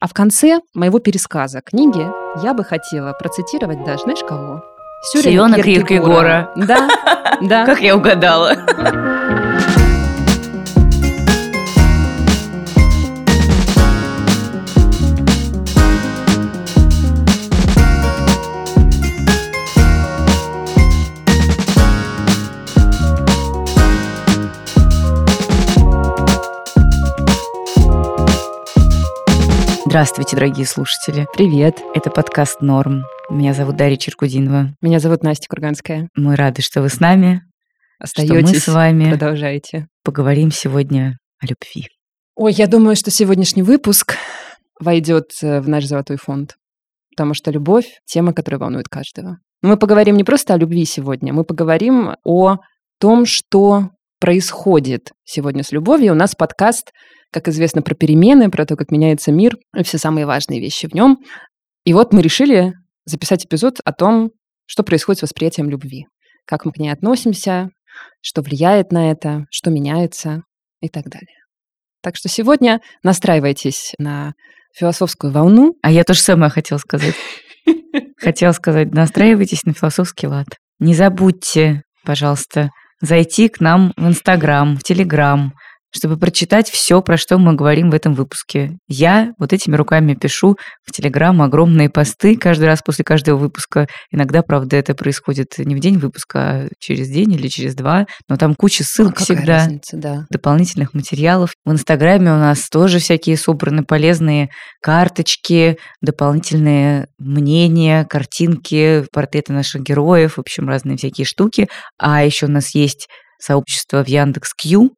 А в конце моего пересказа книги я бы хотела процитировать даже, знаешь, кого? Сёрена Киркегора. Да, да. Как я угадала. Здравствуйте, дорогие слушатели. Привет. Это подкаст «Норм». Меня зовут Дарья Черкудинова. Меня зовут Настя Курганская. Мы рады, что вы с нами. Остаетесь, что мы с вами продолжайте. Поговорим сегодня о любви. Ой, я думаю, что сегодняшний выпуск войдет э, в наш золотой фонд. Потому что любовь – тема, которая волнует каждого. Но мы поговорим не просто о любви сегодня, мы поговорим о том, что происходит сегодня с любовью. У нас подкаст как известно, про перемены, про то, как меняется мир, и все самые важные вещи в нем. И вот мы решили записать эпизод о том, что происходит с восприятием любви, как мы к ней относимся, что влияет на это, что меняется и так далее. Так что сегодня настраивайтесь на философскую волну. А я то же самое хотела сказать. Хотела сказать, настраивайтесь на философский лад. Не забудьте, пожалуйста, зайти к нам в Инстаграм, в Телеграм, чтобы прочитать все, про что мы говорим в этом выпуске. Я вот этими руками пишу в Телеграм огромные посты каждый раз после каждого выпуска. Иногда, правда, это происходит не в день выпуска, а через день или через два, но там куча ссылок а всегда, разница, да. дополнительных материалов. В Инстаграме у нас тоже всякие собраны полезные карточки, дополнительные мнения, картинки, портреты наших героев, в общем, разные всякие штуки. А еще у нас есть сообщество в Яндекс.Кью,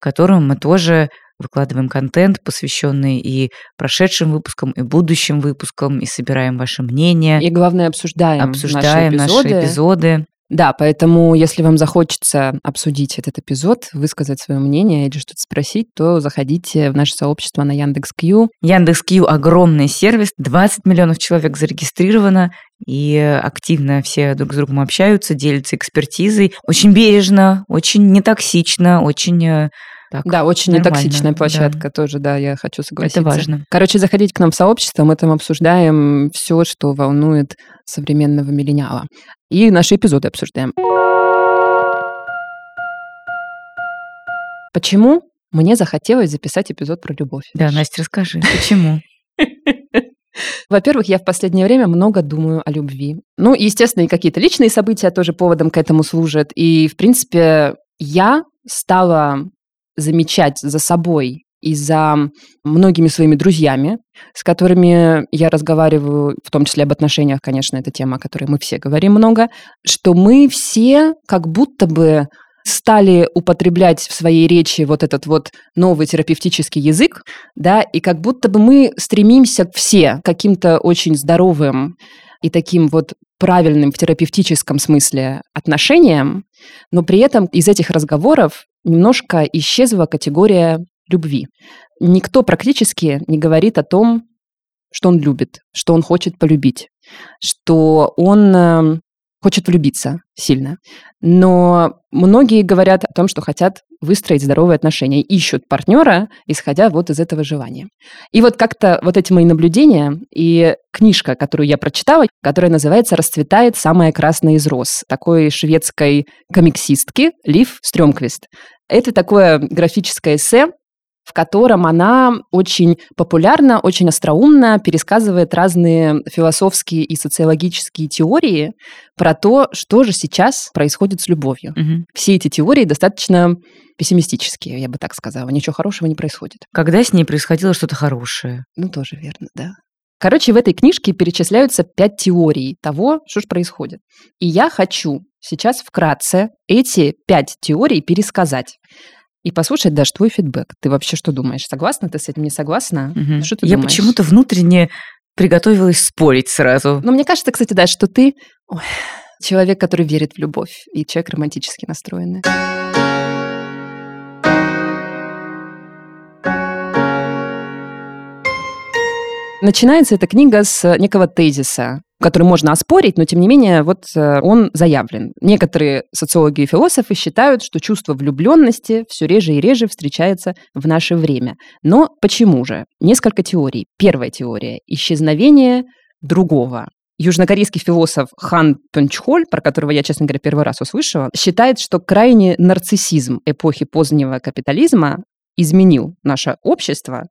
в котором мы тоже выкладываем контент, посвященный и прошедшим выпускам, и будущим выпускам, и собираем ваше мнение. И главное, обсуждаем, обсуждаем наши эпизоды. Наши эпизоды. Да, поэтому если вам захочется обсудить этот эпизод, высказать свое мнение или что-то спросить, то заходите в наше сообщество на Яндекс.Кью. Яндекс.Кью – огромный сервис, 20 миллионов человек зарегистрировано, и активно все друг с другом общаются, делятся экспертизой. Очень бережно, очень нетоксично, очень э, так, да, очень нормально, нетоксичная площадка да. тоже, да, я хочу согласиться. Это важно. Короче, заходите к нам в сообщество, мы там обсуждаем все, что волнует современного миллениала. И наши эпизоды обсуждаем. Почему мне захотелось записать эпизод про любовь? Да, Настя, расскажи, почему? Во-первых, я в последнее время много думаю о любви. Ну, естественно, и какие-то личные события тоже поводом к этому служат. И, в принципе, я стала замечать за собой и за многими своими друзьями, с которыми я разговариваю, в том числе об отношениях, конечно, это тема, о которой мы все говорим много, что мы все как будто бы стали употреблять в своей речи вот этот вот новый терапевтический язык, да, и как будто бы мы стремимся все к каким-то очень здоровым и таким вот правильным в терапевтическом смысле отношениям, но при этом из этих разговоров немножко исчезла категория любви. Никто практически не говорит о том, что он любит, что он хочет полюбить, что он эм, хочет влюбиться сильно. Но многие говорят о том, что хотят выстроить здоровые отношения, ищут партнера, исходя вот из этого желания. И вот как-то вот эти мои наблюдения и книжка, которую я прочитала, которая называется «Расцветает самая красная из роз», такой шведской комиксистки Лив Стрёмквист. Это такое графическое эссе, в котором она очень популярно, очень остроумно пересказывает разные философские и социологические теории про то, что же сейчас происходит с любовью. Угу. Все эти теории достаточно пессимистические, я бы так сказала. Ничего хорошего не происходит. Когда с ней происходило что-то хорошее? Ну, тоже верно, да. Короче, в этой книжке перечисляются пять теорий того, что же происходит. И я хочу сейчас вкратце эти пять теорий пересказать и послушать даже твой фидбэк. Ты вообще что думаешь? Согласна ты с этим? Не согласна? Угу. Что ты Я думаешь? почему-то внутренне приготовилась спорить сразу. Ну, мне кажется, кстати, да, что ты ой, человек, который верит в любовь, и человек романтически настроенный. Начинается эта книга с некого тезиса. который можно оспорить, но тем не менее вот э, он заявлен. Некоторые социологи и философы считают, что чувство влюбленности все реже и реже встречается в наше время. Но почему же? Несколько теорий. Первая теория – исчезновение другого. Южнокорейский философ Хан Пенчхоль, про которого я, честно говоря, первый раз услышала, считает, что крайний нарциссизм эпохи позднего капитализма изменил наше общество,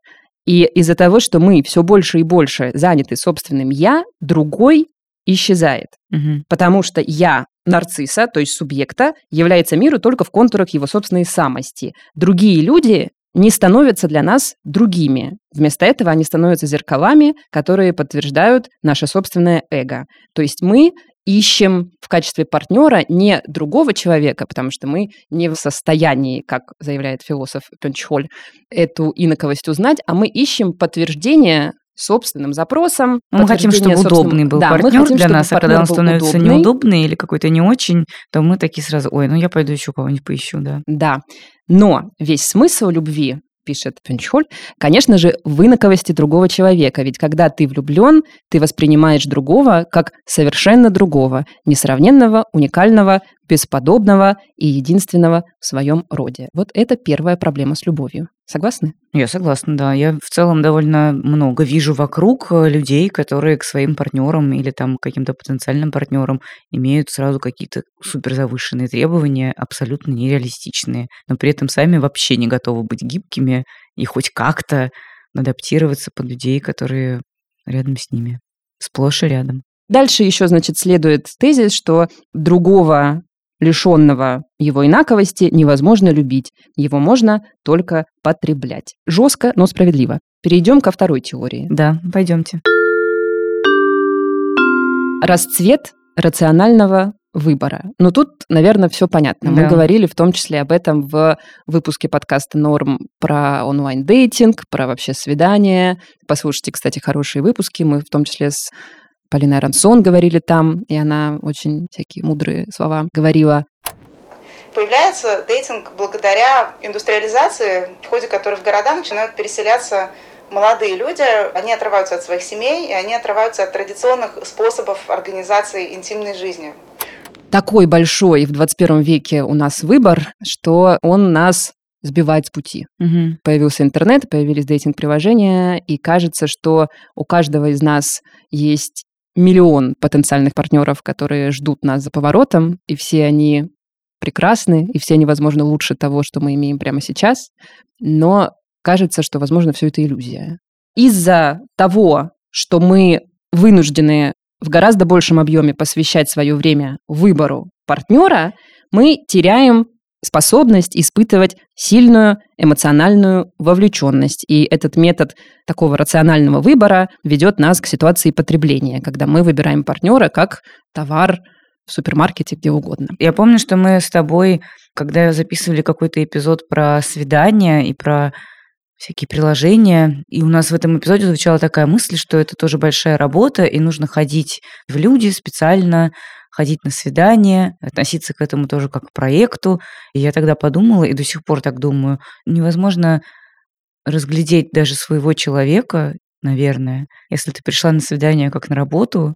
и из-за того, что мы все больше и больше заняты собственным «я», другой исчезает. Угу. Потому что «я» нарцисса, то есть субъекта, является миру только в контурах его собственной самости. Другие люди не становятся для нас другими. Вместо этого они становятся зеркалами, которые подтверждают наше собственное эго. То есть мы ищем в качестве партнера не другого человека, потому что мы не в состоянии, как заявляет философ Пенчхоль, эту инаковость узнать, а мы ищем подтверждение собственным запросом. Мы хотим, чтобы удобный был да, партнер хотим, для нас, а когда он становится удобный. неудобный или какой-то не очень, то мы такие сразу, ой, ну я пойду еще кого-нибудь поищу, да. Да, но весь смысл любви пишет Пенчхоль, конечно же, в инаковости другого человека. Ведь когда ты влюблен, ты воспринимаешь другого как совершенно другого, несравненного, уникального, бесподобного и единственного в своем роде. Вот это первая проблема с любовью. Согласны? Я согласна, да. Я в целом довольно много вижу вокруг э, людей, которые к своим партнерам или там каким-то потенциальным партнерам имеют сразу какие-то суперзавышенные требования, абсолютно нереалистичные, но при этом сами вообще не готовы быть гибкими и хоть как-то адаптироваться под людей, которые рядом с ними, сплошь и рядом. Дальше еще, значит, следует тезис, что другого лишенного его инаковости невозможно любить, его можно только потреблять. Жестко, но справедливо. Перейдем ко второй теории. Да, пойдемте. Расцвет рационального выбора. Ну, тут, наверное, все понятно. Да. Мы говорили в том числе об этом в выпуске подкаста «Норм» про онлайн-дейтинг, про вообще свидания. Послушайте, кстати, хорошие выпуски. Мы в том числе с Полина Рансон говорили там, и она очень всякие мудрые слова говорила. Появляется дейтинг благодаря индустриализации, в ходе которой в города начинают переселяться молодые люди, они отрываются от своих семей, и они отрываются от традиционных способов организации интимной жизни. Такой большой в 21 веке у нас выбор, что он нас сбивает с пути. Угу. Появился интернет, появились дейтинг-приложения, и кажется, что у каждого из нас есть миллион потенциальных партнеров, которые ждут нас за поворотом, и все они прекрасны, и все они, возможно, лучше того, что мы имеем прямо сейчас, но кажется, что, возможно, все это иллюзия. Из-за того, что мы вынуждены в гораздо большем объеме посвящать свое время выбору партнера, мы теряем способность испытывать сильную эмоциональную вовлеченность. И этот метод такого рационального выбора ведет нас к ситуации потребления, когда мы выбираем партнера как товар в супермаркете, где угодно. Я помню, что мы с тобой, когда записывали какой-то эпизод про свидания и про всякие приложения. И у нас в этом эпизоде звучала такая мысль, что это тоже большая работа, и нужно ходить в люди специально, ходить на свидания, относиться к этому тоже как к проекту. И я тогда подумала, и до сих пор так думаю, невозможно разглядеть даже своего человека, наверное, если ты пришла на свидание как на работу,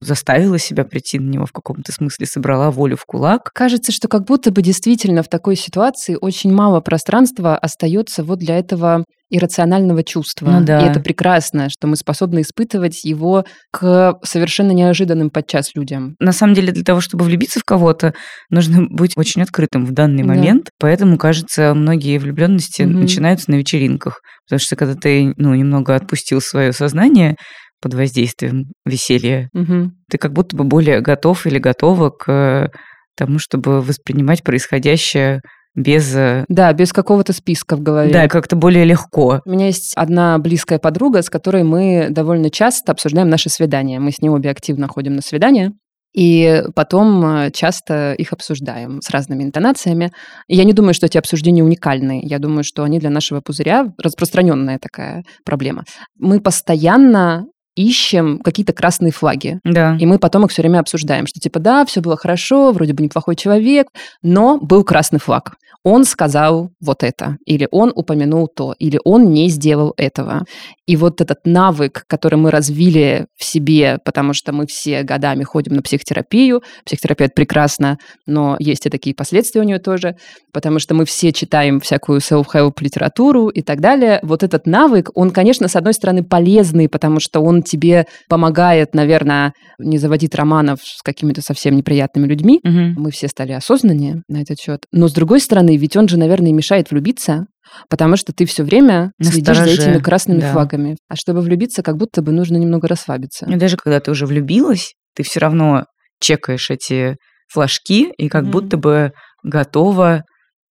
заставила себя прийти на него в каком-то смысле, собрала волю в кулак. Кажется, что как будто бы действительно в такой ситуации очень мало пространства остается вот для этого иррационального чувства. Ну, да. И это прекрасно, что мы способны испытывать его к совершенно неожиданным подчас людям. На самом деле, для того, чтобы влюбиться в кого-то, нужно быть очень открытым в данный да. момент. Поэтому, кажется, многие влюбленности угу. начинаются на вечеринках. Потому что когда ты ну, немного отпустил свое сознание, под воздействием веселья. Угу. Ты как будто бы более готов или готова к тому, чтобы воспринимать происходящее без... Э, да, без какого-то списка в голове. Да, как-то более легко. У меня есть одна близкая подруга, с которой мы довольно часто обсуждаем наши свидания. Мы с ней обе активно ходим на свидания. И потом э, часто их обсуждаем с разными интонациями. И я не думаю, что эти обсуждения уникальны. Я думаю, что они для нашего пузыря распространенная такая проблема. Мы постоянно ищем какие-то красные флаги. Да. И мы потом их все время обсуждаем, что типа, да, все было хорошо, вроде бы неплохой человек, но был красный флаг. Он сказал вот это, или он упомянул то, или он не сделал этого. И вот этот навык, который мы развили в себе, потому что мы все годами ходим на психотерапию, психотерапия это прекрасно, но есть и такие последствия у нее тоже, потому что мы все читаем всякую self-help литературу и так далее. Вот этот навык, он, конечно, с одной стороны полезный, потому что он тебе помогает, наверное, не заводить романов с какими-то совсем неприятными людьми. Мгм. Мы все стали осознаннее на этот счет. Но с другой стороны, ведь он же, наверное, мешает влюбиться, потому что ты все время следишь за этими красными да. флагами. А чтобы влюбиться, как будто бы нужно немного расслабиться. И даже когда ты уже влюбилась, ты все равно чекаешь эти флажки и как Мгм. будто бы готова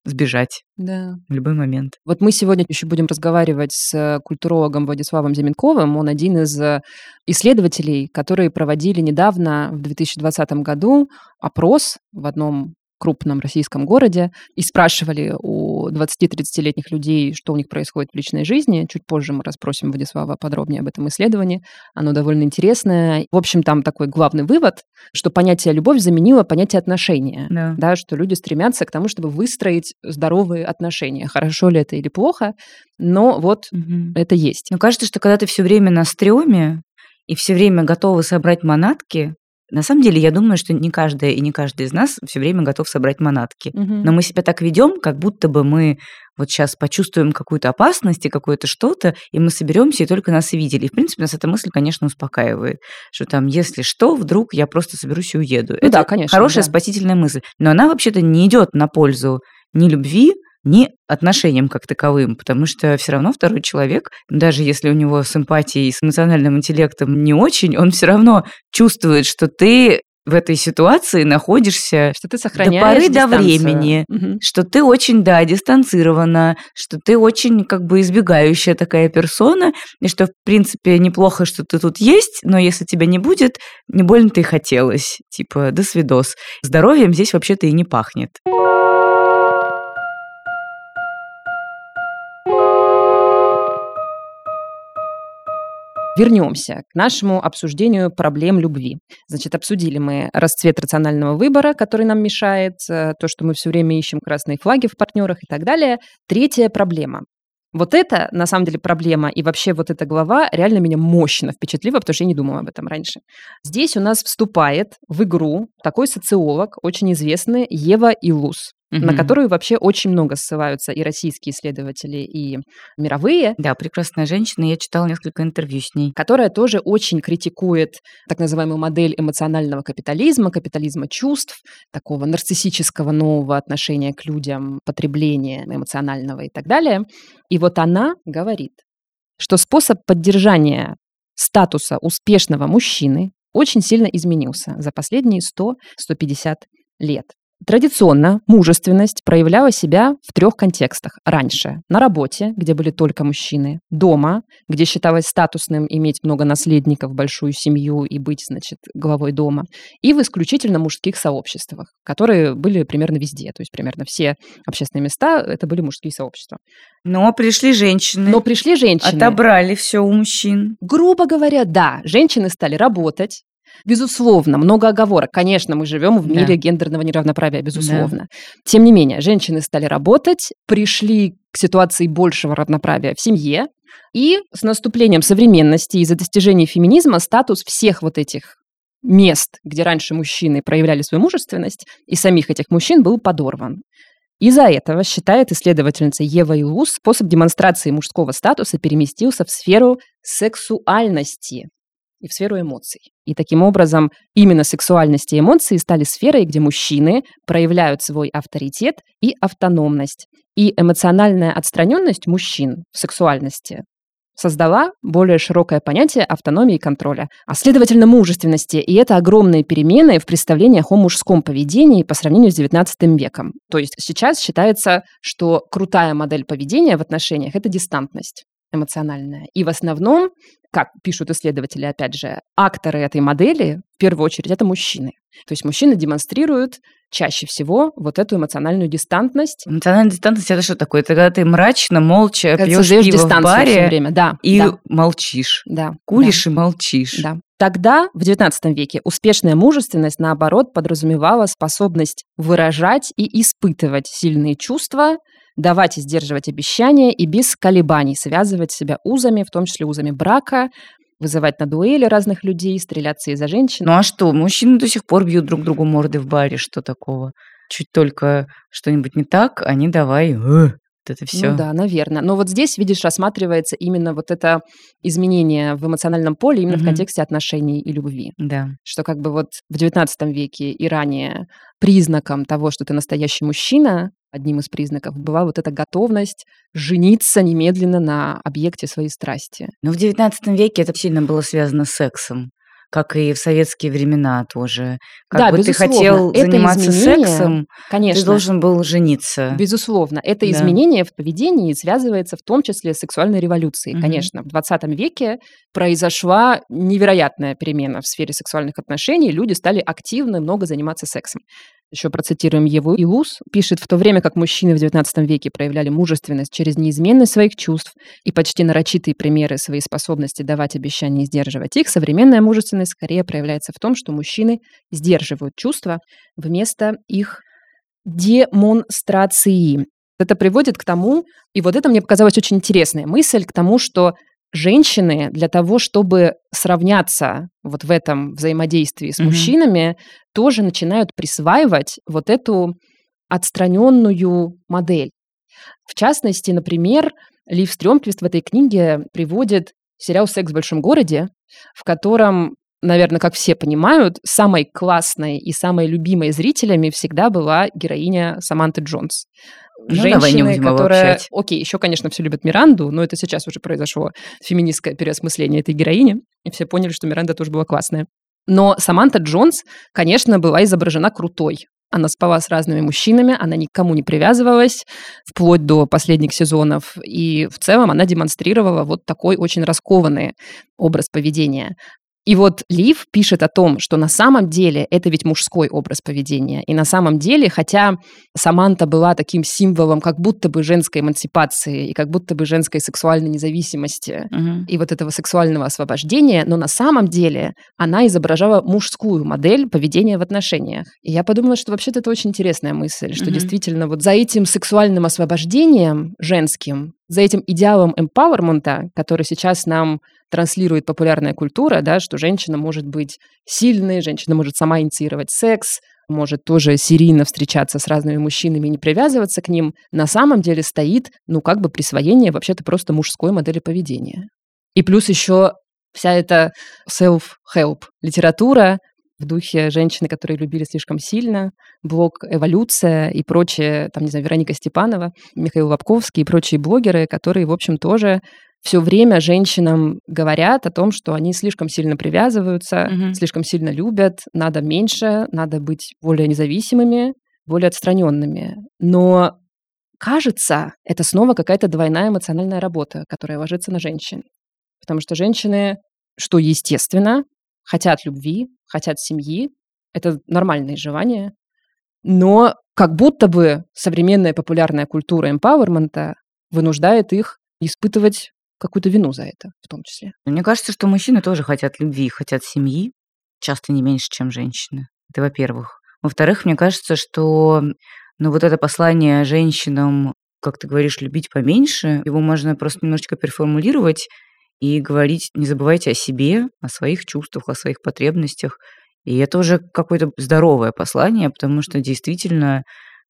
сбежать Да. в любой момент. Вот мы сегодня еще будем разговаривать с культурологом Владиславом Зименковым. Он один из э, исследователей, которые проводили недавно, в 2020 году, опрос в одном крупном российском городе и спрашивали у 20-30-летних людей, что у них происходит в личной жизни. Чуть позже мы расспросим Владислава подробнее об этом исследовании. Оно довольно интересное. В общем, там такой главный вывод, что понятие «любовь» заменило понятие «отношения». Да. Да, что люди стремятся к тому, чтобы выстроить здоровые отношения. Хорошо ли это или плохо, но вот Мгм. это есть. Но кажется, что когда ты все время на стреме и все время готова собрать манатки, на самом деле я думаю, что не каждая и не каждый из нас все время готов собрать манатки. Но мы себя так ведем, как будто бы мы вот сейчас почувствуем какую-то опасность и какое-то что-то, и мы соберемся и только нас и видели. И, в принципе, нас эта мысль, конечно, успокаивает, что там, если что, вдруг я просто соберусь и уеду. Ну Это да, конечно, хорошая да. спасительная мысль. Но она вообще-то не идет на пользу ни любви, ни отношениям как таковым, потому что все равно второй человек, даже если у него с эмпатией и с эмоциональным интеллектом не очень, он все равно чувствует, что ты в этой ситуации находишься Что ты сохраняешь поры до дистанцию. времени. Мгм. что ты очень, да, дистанцирована, что ты очень как бы избегающая такая персона, и что, в принципе, неплохо, что ты тут есть, но если тебя не будет, не больно-то и хотелось. Типа, до свидос. Здоровьем здесь вообще-то и не пахнет. Вернемся к нашему обсуждению проблем любви. Значит, обсудили мы расцвет рационального выбора, который нам мешает, э, то, что мы все время ищем красные флаги в партнерах и так далее. Третья проблема. Вот это, на самом деле, проблема, и вообще вот эта глава реально меня мощно впечатлила, потому что я не думала об этом раньше. Здесь у нас вступает в игру такой социолог, очень известный, Ева Илус, на которую вообще очень много ссылаются и российские исследователи, и мировые, Да, прекрасная женщина, я читала несколько интервью с ней. которая тоже очень критикует так называемую модель эмоционального капитализма, капитализма чувств, такого нарциссического нового отношения к людям, потребления эмоционального и так далее. И вот она говорит, что способ поддержания статуса успешного мужчины очень сильно изменился за последние 100-150 лет. Традиционно мужественность проявляла себя в трех контекстах. Раньше на работе, где были только мужчины, дома, где считалось статусным иметь много наследников, большую семью и быть, значит, главой дома, и в исключительно мужских сообществах, которые были примерно везде. То есть примерно все общественные места — это были мужские сообщества. Но пришли женщины, Но пришли женщины. отобрали все у мужчин. Грубо говоря, да, женщины стали работать. Безусловно, много оговорок. Конечно, мы живем в Да. мире гендерного неравноправия, безусловно. Тем не менее, женщины стали работать, пришли к ситуации большего равноправия в семье, и с наступлением современности из-за достижения феминизма статус всех вот этих мест, где раньше мужчины проявляли свою мужественность, и самих этих мужчин был подорван. Из-за этого, считает исследовательница Ева Илус, способ демонстрации мужского статуса переместился в сферу сексуальности и в сферу эмоций. И таким образом именно сексуальность и эмоции стали сферой, где мужчины проявляют свой авторитет и автономность. И эмоциональная отстраненность мужчин в сексуальности создала более широкое понятие автономии и контроля, а следовательно мужественности. И это огромные перемены в представлениях о мужском поведении по сравнению с XIX веком. То есть сейчас считается, что крутая модель поведения в отношениях – это дистантность эмоциональная. И в основном как пишут исследователи, опять же, акторы этой модели, в первую очередь, это мужчины. То есть мужчины демонстрируют чаще всего вот эту эмоциональную дистантность. Эмоциональная дистантность это что такое? Это когда ты мрачно, молча Когда пьешь пиво в баре все время, да. и да, молчишь. да, Куришь и молчишь. Да. Тогда, в XIX веке, успешная мужественность, наоборот, подразумевала способность выражать и испытывать сильные чувства, давать и сдерживать обещания и без колебаний связывать себя узами, в том числе узами брака, вызывать на дуэли разных людей, стреляться из-за женщин. Ну а что, мужчины до сих пор бьют друг другу морды в баре, что такого? Чуть только что-нибудь не так, они давай, «Э», вот это все. Ну да, наверное. Но вот здесь, видишь, рассматривается именно вот это изменение в эмоциональном поле именно в Мгм. контексте отношений и любви. Да. Что как бы вот в XIX веке и ранее признаком того, что ты настоящий мужчина, одним из признаков была вот эта готовность жениться немедленно на объекте своей страсти. Но в XIX веке это сильно было связано с сексом, как и в советские времена тоже. Как Да, бы ты безусловно. хотел Это заниматься изменение, сексом, Конечно. ты должен был жениться. Безусловно, это Да. изменение в поведении связывается в том числе с сексуальной революцией. Мгм. Конечно, в 20 веке произошла невероятная перемена в сфере сексуальных отношений. Люди стали активно много заниматься сексом. Еще процитируем Еву Илус. Пишет, в то время как мужчины в XIX веке проявляли мужественность через неизменность своих чувств и почти нарочитые примеры своей способности давать обещания и сдерживать их, современная мужественность скорее проявляется в том, что мужчины сдерживают чувства вместо их демонстрации. Это приводит к тому, и вот это мне показалась очень интересная мысль, к тому, что женщины для того, чтобы сравняться вот в этом взаимодействии с Мгм. мужчинами, тоже начинают присваивать вот эту отстраненную модель. В частности, например, Лив Стрёмквист в этой книге приводит сериал «Секс в большом городе», в котором, наверное, как все понимают, самой классной и самой любимой зрителями всегда была героиня Саманты Джонс. Ну, будем которая... Окей, еще, конечно, все любят Миранду, но это сейчас уже произошло феминистское переосмысление этой героини, и все поняли, что Миранда тоже была классная. Но Саманта Джонс, конечно, была изображена крутой. Она спала с разными мужчинами, она никому не привязывалась, вплоть до последних сезонов. И в целом она демонстрировала вот такой очень раскованный образ поведения. И вот Лив пишет о том, что на самом деле это ведь мужской образ поведения. И на самом деле, хотя Саманта была таким символом как будто бы женской эмансипации и как будто бы женской сексуальной независимости, Мгм. и вот этого сексуального освобождения, но на самом деле она изображала мужскую модель поведения в отношениях. И я подумала, что вообще-то это очень интересная мысль, что Мгм. действительно вот за этим сексуальным освобождением женским, за этим идеалом эмпауэрмента, который сейчас нам транслирует популярная культура, да, что женщина может быть сильной, женщина может сама инициировать секс, может тоже серийно встречаться с разными мужчинами и не привязываться к ним, на самом деле стоит, ну, как бы присвоение вообще-то просто мужской модели поведения. И плюс еще вся эта self-help литература в духе женщины, которые любили слишком сильно, блог «Эволюция» и прочие, там, не знаю, Вероника Степанова, Михаил Лобковский и прочие блогеры, которые, в общем, тоже все время женщинам говорят о том, что они слишком сильно привязываются, Мгм. слишком сильно любят, надо меньше, надо быть более независимыми, более отстраненными. Но кажется, это снова какая-то двойная эмоциональная работа, которая ложится на женщин. Потому что женщины, что естественно, хотят любви, хотят семьи, это нормальные желания, но как будто бы современная популярная культура эмпауэрмента вынуждает их испытывать какую-то вину за это в том числе. Мне кажется, что мужчины тоже хотят любви, хотят семьи, часто не меньше, чем женщины. Это во-первых. Во-вторых, мне кажется, что ну, вот это послание женщинам, как ты говоришь, любить поменьше, его можно просто немножечко переформулировать и говорить, не забывайте о себе, о своих чувствах, о своих потребностях. И это уже какое-то здоровое послание, потому что действительно,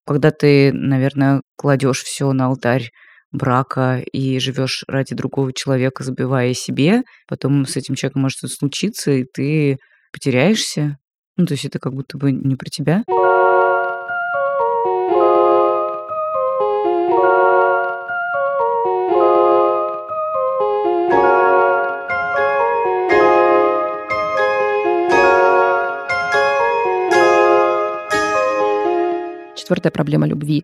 когда ты, наверное, кладешь все на алтарь брака и живешь ради другого человека, забивая себе, потом с этим человеком может что-то случиться, и ты потеряешься. Ну, то есть это как будто бы не про тебя. Четвертая проблема любви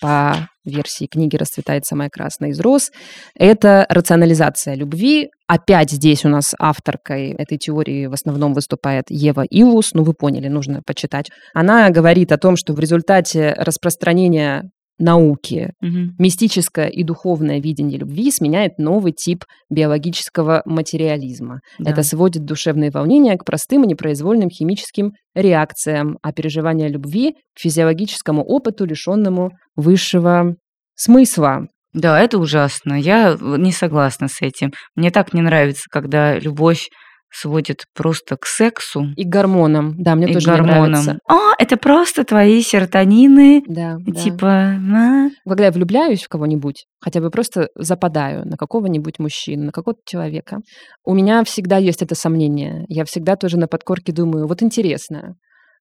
по версии книги «Расцветает самая красная из роз», это рационализация любви. Опять здесь у нас авторкой этой теории в основном выступает Ева Илус. Ну, вы поняли, нужно почитать. Она говорит о том, что в результате распространения науки, Мгм. мистическое и духовное видение любви сменяет новый тип биологического материализма. Да. Это сводит душевные волнения к простым и непроизвольным химическим реакциям, а переживание любви к физиологическому опыту, лишенному высшего смысла. Да, это ужасно. Я в- не согласна с этим. Мне так не нравится, когда любовь сводит просто к сексу И гормонам. Да, мне и тоже не гормонам. нравится. А, это просто твои серотонины. Да, да. Типа, а? Когда я влюбляюсь в кого-нибудь, хотя бы просто западаю на какого-нибудь мужчину, на какого-то человека, у меня всегда есть это сомнение. Я всегда тоже на подкорке думаю, вот интересно,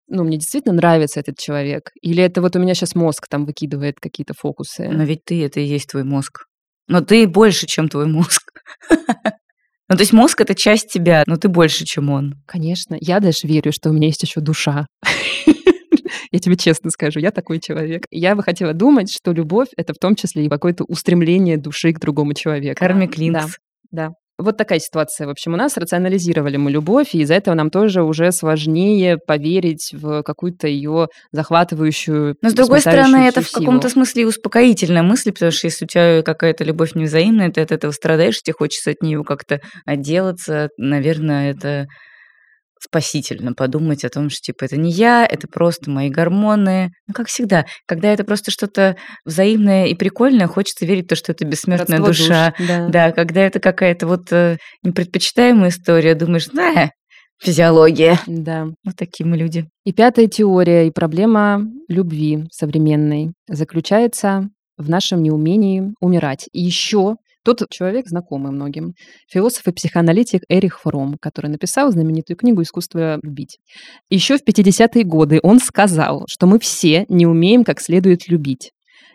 ну, мне действительно нравится этот человек? Или это вот у меня сейчас мозг там выкидывает какие-то фокусы? но ведь ты это и есть твой мозг. Но ты больше, чем твой мозг. Ну, то есть мозг это часть тебя, но ты больше, чем он. Конечно. Я даже верю, что у меня есть еще душа. Я тебе честно скажу, я такой человек. Я бы хотела думать, что любовь — это в том числе и какое-то устремление души к другому человеку. Карми Да, Клинкс. Да. Вот такая ситуация. В общем, у нас рационализировали мы любовь, и из-за этого нам тоже уже сложнее поверить в какую-то ее захватывающую, Но с другой стороны, это в каком-то смысле успокоительная мысль, потому что если у тебя какая-то любовь невзаимная, ты от этого страдаешь, тебе хочется от нее как-то отделаться, наверное, это спасительно подумать о том, что типа это не я, это просто мои гормоны. Ну, как всегда, когда это просто что-то взаимное и прикольное, хочется верить в то, что это бессмертная Родство душа. душ, да. Да, когда это какая-то вот э, непредпочитаемая история, думаешь, да, физиология. Да. Вот такие мы люди. И пятая теория и проблема любви современной заключается в нашем неумении умирать. И еще тот человек, знакомый многим, философ и психоаналитик Эрих Фром, который написал знаменитую книгу «Искусство любить». Еще в 50-е годы он сказал, что мы все не умеем как следует любить.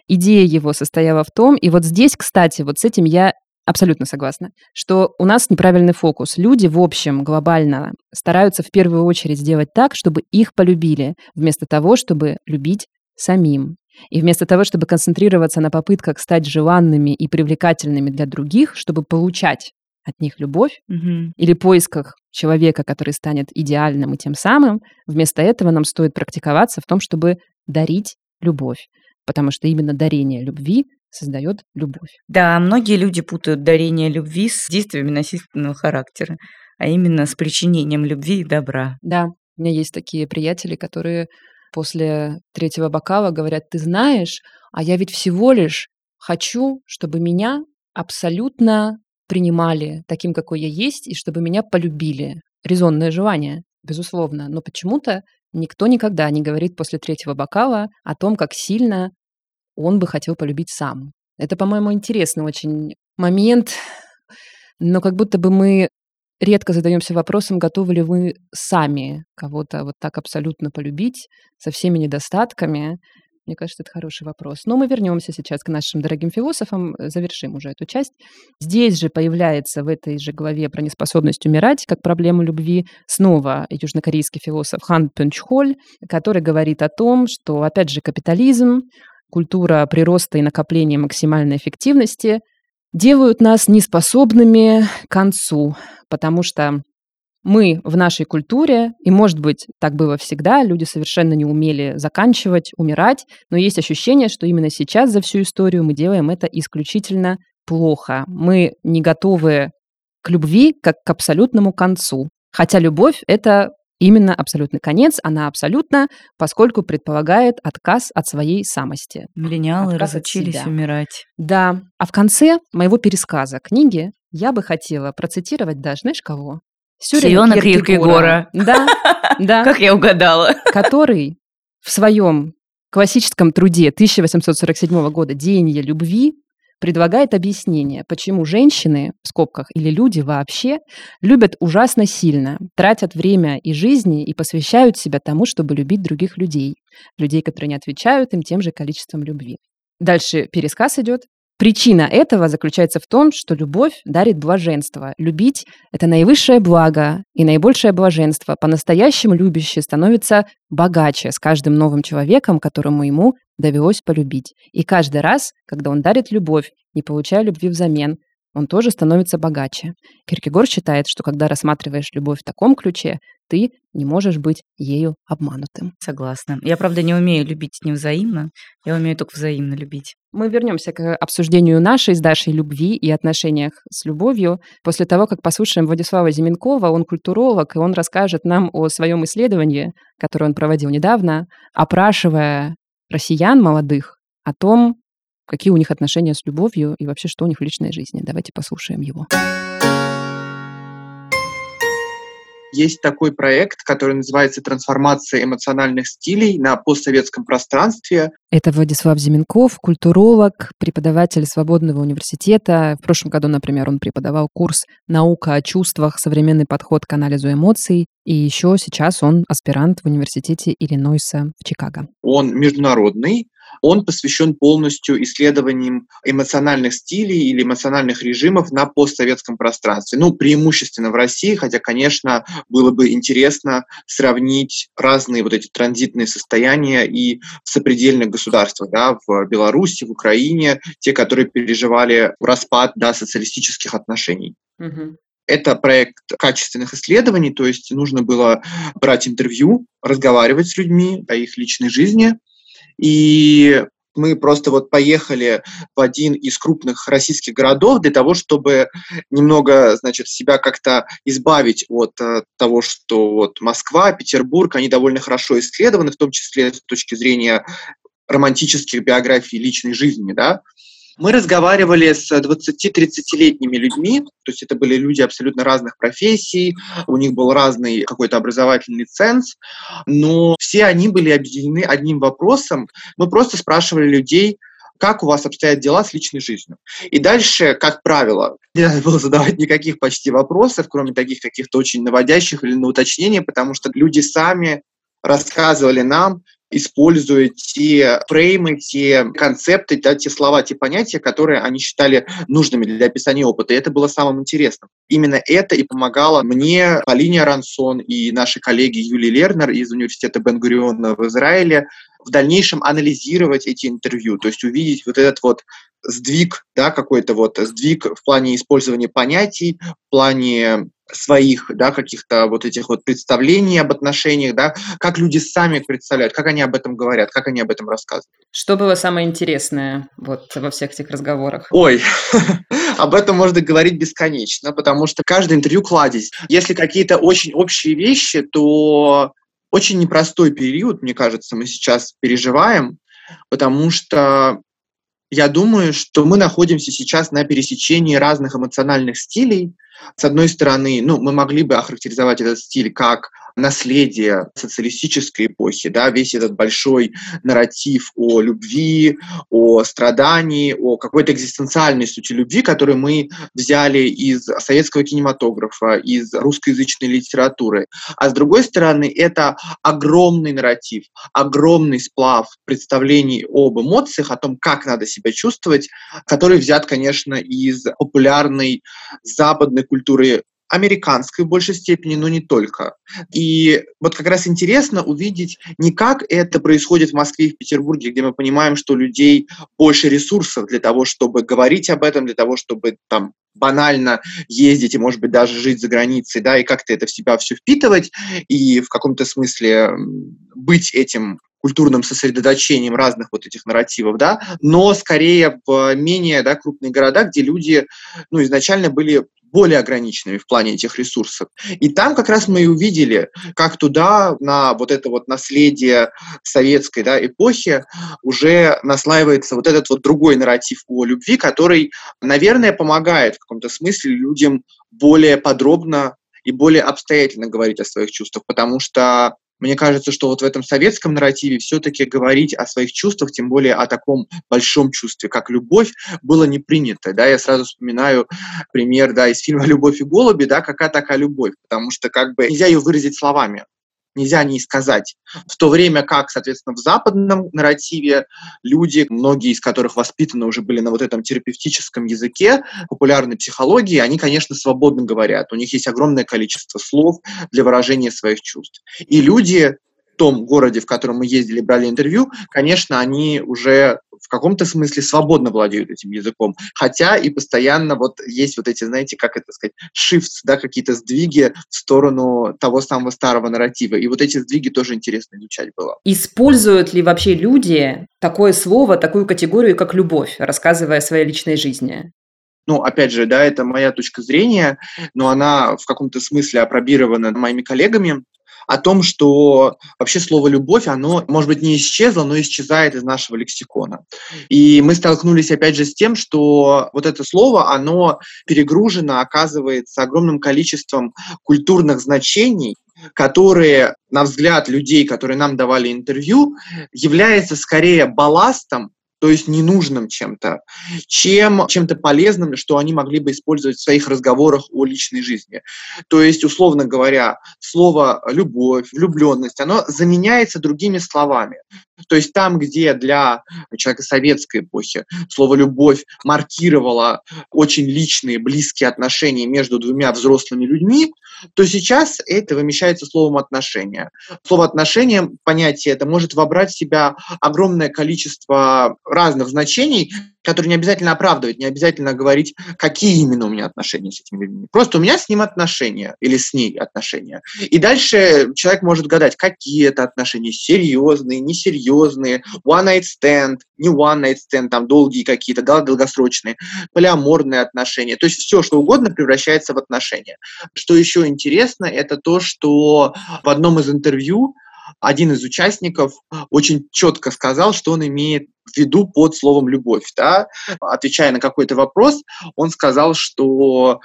Идея его состояла в том, и вот здесь, кстати, вот с этим я абсолютно согласна, что у нас неправильный фокус. Люди, в общем, глобально стараются в первую очередь сделать так, чтобы их полюбили, вместо того, чтобы любить самим. И вместо того, чтобы концентрироваться на попытках стать желанными и привлекательными для других, чтобы получать от них любовь, Мгм. или поисках человека, который станет идеальным и тем самым, вместо этого нам стоит практиковаться в том, чтобы дарить любовь. Потому что именно дарение любви создает любовь. Да, многие люди путают дарение любви с действиями насильственного характера, а именно с причинением любви и добра. Да, у меня есть такие приятели, которые после третьего бокала говорят, ты знаешь, а я ведь всего лишь хочу, чтобы меня абсолютно принимали таким, какой я есть, и чтобы меня полюбили. Резонное желание, безусловно. Но почему-то никто никогда не говорит после третьего бокала о том, как сильно он бы хотел полюбить сам. Это, по-моему, интересный очень момент, но как будто бы мы редко задаемся вопросом, готовы ли вы сами кого-то вот так абсолютно полюбить со всеми недостатками. Мне кажется, это хороший вопрос. Но мы вернемся сейчас к нашим дорогим философам, э, завершим уже эту часть. Здесь же появляется в этой же главе про неспособность умирать как проблему любви снова южнокорейский философ Хан Пюнчхоль, который говорит о том, что, опять же, капитализм, культура прироста и накопления максимальной эффективности делают нас неспособными к концу, потому что мы в нашей культуре, и, может быть, так было всегда, люди совершенно не умели заканчивать, умирать, но есть ощущение, что именно сейчас за всю историю мы делаем это исключительно плохо. Мы не готовы к любви как к абсолютному концу. Хотя любовь — это именно абсолютный конец, она абсолютна, поскольку предполагает отказ от своей самости. Миллениалы Отказ от разучились себя. умирать. Да, а в конце моего пересказа книги я бы хотела процитировать даже, знаешь кого? Сирена Киркегора. Да, да. Как я угадала. который в своем классическом труде 1847 года «Деяние любви» предлагает объяснение, почему женщины, в скобках, или люди вообще, любят ужасно сильно, тратят время и жизни и посвящают себя тому, чтобы любить других людей, людей, которые не отвечают им тем же количеством любви. Дальше пересказ идет. Причина этого заключается в том, что любовь дарит блаженство. Любить — это наивысшее благо и наибольшее блаженство. По-настоящему любящий становится богаче с каждым новым человеком, которому ему довелось полюбить. И каждый раз, когда он дарит любовь, не получая любви взамен, он тоже становится богаче. Киркегор считает, что когда рассматриваешь любовь в таком ключе, ты не можешь быть ею обманутым. Согласна. Я, правда, не умею любить невзаимно. Я умею только взаимно любить. Мы вернемся к обсуждению нашей с Дашей любви и отношениях с любовью после того, как послушаем Владислава Зименкова. Он культуролог, и он расскажет нам о своем исследовании, которое он проводил недавно, опрашивая россиян молодых о том, какие у них отношения с любовью и вообще, что у них в личной жизни. Давайте послушаем его. Есть такой проект, который называется «Трансформация эмоциональных стилей на постсоветском пространстве». Это Владислав Зименков, культуролог, преподаватель Свободного университета. В прошлом году, например, он преподавал курс «Наука о чувствах. Современный подход к анализу эмоций». И еще сейчас он аспирант в университете Иллинойса в Чикаго. Он международный, он посвящен полностью исследованиям эмоциональных стилей или эмоциональных режимов на постсоветском пространстве. Ну, преимущественно в России, хотя, конечно, было бы интересно сравнить разные вот эти транзитные состояния и сопредельных государствах, да, в Беларуси, в Украине, те, которые переживали распад да, социалистических отношений. Угу. Это проект качественных исследований, то есть нужно было брать интервью, разговаривать с людьми о их личной жизни, и мы просто вот поехали в один из крупных российских городов для того, чтобы немного, значит, себя как-то избавить от uh, того, что вот Москва, Петербург, они довольно хорошо исследованы, в том числе с точки зрения романтических биографий личной жизни, да, мы разговаривали с 20-30-летними людьми, то есть это были люди абсолютно разных профессий, у них был разный какой-то образовательный ценз, но все они были объединены одним вопросом. Мы просто спрашивали людей, как у вас обстоят дела с личной жизнью. И дальше, как правило, не надо было задавать никаких почти вопросов, кроме таких каких-то очень наводящих или на уточнение, потому что люди сами рассказывали нам, используя те фреймы, те концепты, да, те слова, те понятия, которые они считали нужными для описания опыта. И это было самым интересным. Именно это и помогало мне, Полине Арансон и нашей коллеге Юлии Лернер из университета бен в Израиле в дальнейшем анализировать эти интервью, то есть увидеть вот этот вот сдвиг, да, какой-то вот сдвиг в плане использования понятий, в плане своих, да, каких-то вот этих вот представлений об отношениях, да, как люди сами представляют, как они об этом говорят, как они об этом рассказывают. Что было самое интересное вот во всех этих разговорах? Ой, об этом можно говорить бесконечно, потому что каждое интервью кладезь. Если какие-то очень общие вещи, то очень непростой период, мне кажется, мы сейчас переживаем, потому что я думаю, что мы находимся сейчас на пересечении разных эмоциональных стилей. С одной стороны, ну, мы могли бы охарактеризовать этот стиль как наследие социалистической эпохи, да, весь этот большой нарратив о любви, о страдании, о какой-то экзистенциальной сути любви, которую мы взяли из советского кинематографа, из русскоязычной литературы. А с другой стороны, это огромный нарратив, огромный сплав представлений об эмоциях, о том, как надо себя чувствовать, который взят, конечно, из популярной западной культуры американской в большей степени, но не только. И вот как раз интересно увидеть не как это происходит в Москве и в Петербурге, где мы понимаем, что у людей больше ресурсов для того, чтобы говорить об этом, для того, чтобы там банально ездить и, может быть, даже жить за границей, да, и как-то это в себя все впитывать, и в каком-то смысле быть этим культурным сосредоточением разных вот этих нарративов, да, но скорее в менее да, крупные города, где люди ну, изначально были более ограниченными в плане этих ресурсов. И там как раз мы и увидели, как туда, на вот это вот наследие советской да, эпохи уже наслаивается вот этот вот другой нарратив о любви, который, наверное, помогает в каком-то смысле людям более подробно и более обстоятельно говорить о своих чувствах, потому что мне кажется, что вот в этом советском нарративе все-таки говорить о своих чувствах, тем более о таком большом чувстве, как любовь, было не принято. Да? Я сразу вспоминаю пример да, из фильма «Любовь и голуби», да, какая такая любовь, потому что как бы нельзя ее выразить словами. Нельзя не сказать. В то время как, соответственно, в западном нарративе люди, многие из которых воспитаны уже были на вот этом терапевтическом языке популярной психологии, они, конечно, свободно говорят. У них есть огромное количество слов для выражения своих чувств. И люди том городе, в котором мы ездили, брали интервью, конечно, они уже в каком-то смысле свободно владеют этим языком, хотя и постоянно вот есть вот эти, знаете, как это сказать, shifts, да, какие-то сдвиги в сторону того самого старого нарратива. И вот эти сдвиги тоже интересно изучать было. Используют ли вообще люди такое слово, такую категорию, как любовь, рассказывая о своей личной жизни? ну, опять же, да, это моя точка зрения, но она в каком-то смысле опробирована моими коллегами о том, что вообще слово «любовь», оно, может быть, не исчезло, но исчезает из нашего лексикона. И мы столкнулись, опять же, с тем, что вот это слово, оно перегружено, оказывается, огромным количеством культурных значений, которые, на взгляд людей, которые нам давали интервью, является скорее балластом то есть ненужным чем-то, чем чем-то полезным, что они могли бы использовать в своих разговорах о личной жизни. То есть, условно говоря, слово «любовь», «влюбленность», оно заменяется другими словами. То есть там, где для человека советской эпохи слово «любовь» маркировало очень личные, близкие отношения между двумя взрослыми людьми, то сейчас это вымещается словом «отношения». Слово «отношения», понятие это может вобрать в себя огромное количество разных значений, которые не обязательно оправдывать, не обязательно говорить, какие именно у меня отношения с этими людьми. Просто у меня с ним отношения или с ней отношения. И дальше человек может гадать, какие это отношения, серьезные, несерьезные, one night stand, не one night stand, там долгие какие-то, да, долгосрочные, полиаморные отношения. То есть все, что угодно превращается в отношения. Что еще интересно, это то, что в одном из интервью один из участников очень четко сказал, что он имеет виду под словом «любовь». Да? Отвечая на какой-то вопрос, он сказал, что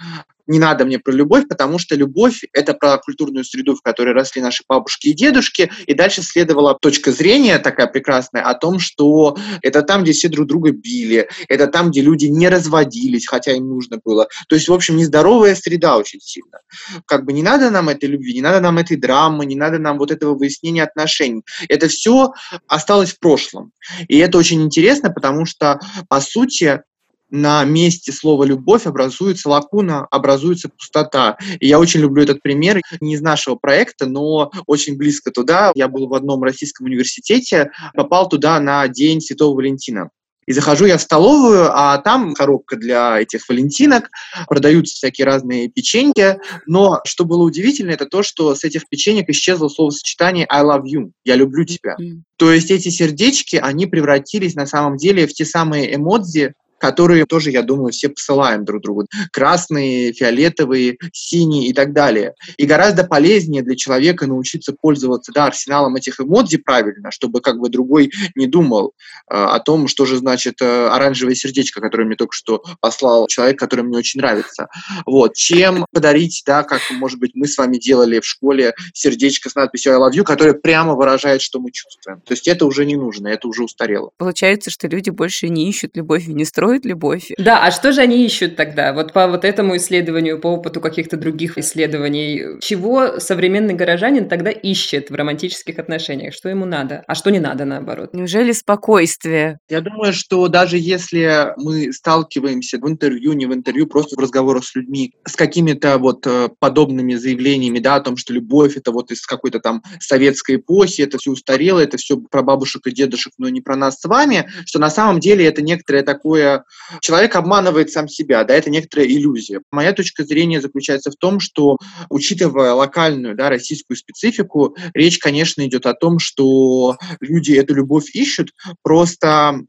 не надо мне про любовь, потому что любовь — это про культурную среду, в которой росли наши бабушки и дедушки. И дальше следовала точка зрения такая прекрасная о том, что это там, где все друг друга били, это там, где люди не разводились, хотя им нужно было. То есть, в общем, нездоровая среда очень сильно. Как бы не надо нам этой любви, не надо нам этой драмы, не надо нам вот этого выяснения отношений. Это все осталось в прошлом. И это очень интересно, потому что, по сути, на месте слова «любовь» образуется лакуна, образуется пустота. И я очень люблю этот пример, не из нашего проекта, но очень близко туда. Я был в одном российском университете, попал туда на День Святого Валентина. И захожу я в столовую, а там коробка для этих валентинок, продаются всякие разные печеньки. Но что было удивительно, это то, что с этих печенек исчезло словосочетание «I love you», «я люблю тебя». Mm. То есть эти сердечки, они превратились на самом деле в те самые эмодзи, которые тоже, я думаю, все посылаем друг другу. Красные, фиолетовые, синие и так далее. И гораздо полезнее для человека научиться пользоваться да, арсеналом этих эмодзи правильно, чтобы как бы другой не думал э, о том, что же значит э, оранжевое сердечко, которое мне только что послал человек, который мне очень нравится. Вот. Чем подарить, да, как, может быть, мы с вами делали в школе сердечко с надписью I love you, которое прямо выражает, что мы чувствуем. То есть это уже не нужно, это уже устарело. Получается, что люди больше не ищут любовь и не строят любовь. Да, а что же они ищут тогда? Вот по вот этому исследованию, по опыту каких-то других исследований, чего современный горожанин тогда ищет в романтических отношениях? Что ему надо? А что не надо, наоборот? Неужели спокойствие? Я думаю, что даже если мы сталкиваемся в интервью, не в интервью, просто в разговорах с людьми, с какими-то вот э, подобными заявлениями, да, о том, что любовь это вот из какой-то там советской эпохи, это все устарело, это все про бабушек и дедушек, но не про нас с вами, что на самом деле это некоторое такое человек обманывает сам себя, да, это некоторая иллюзия. Моя точка зрения заключается в том, что, учитывая локальную, да, российскую специфику, речь, конечно, идет о том, что люди эту любовь ищут, просто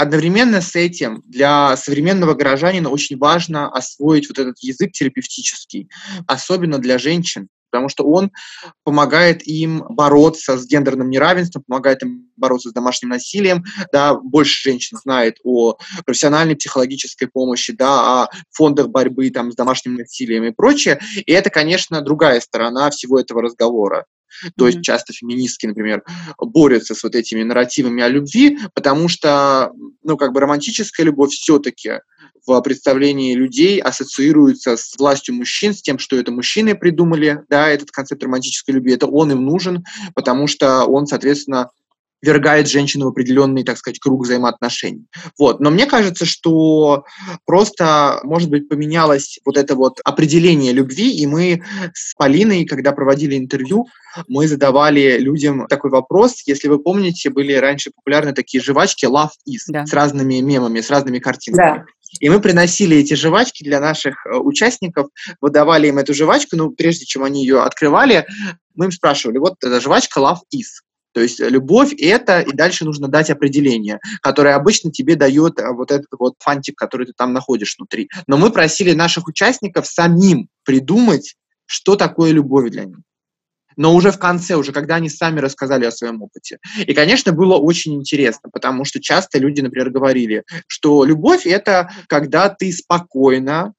Одновременно с этим для современного горожанина очень важно освоить вот этот язык терапевтический, особенно для женщин, потому что он помогает им бороться с гендерным неравенством, помогает им бороться с домашним насилием, да, больше женщин знает о профессиональной психологической помощи, да, о фондах борьбы там, с домашним насилием и прочее, и это, конечно, другая сторона всего этого разговора. То есть часто феминистки, например, борются с вот этими нарративами о любви, потому что, ну, как бы романтическая любовь все-таки в представлении людей ассоциируется с властью мужчин, с тем, что это мужчины придумали, да, этот концепт романтической любви, это он им нужен, потому что он, соответственно, вергает женщину в определенный, так сказать, круг взаимоотношений. Вот. Но мне кажется, что просто, может быть, поменялось вот это вот определение любви, и мы с Полиной, когда проводили интервью, мы задавали людям такой вопрос. Если вы помните, были раньше популярны такие жвачки Love Is да. с разными мемами, с разными картинками. Да. И мы приносили эти жвачки для наших э, участников, выдавали им эту жвачку, ну, прежде чем они ее открывали, мы им спрашивали, вот эта жвачка Love Is. То есть любовь – это, и дальше нужно дать определение, которое обычно тебе дает э, вот этот вот фантик, который ты там находишь внутри. Но мы просили наших участников самим придумать, что такое любовь для них. Но уже в конце, уже когда они сами рассказали о своем опыте. И, конечно, было очень интересно, потому что часто люди, например, говорили, что любовь – это когда ты спокойно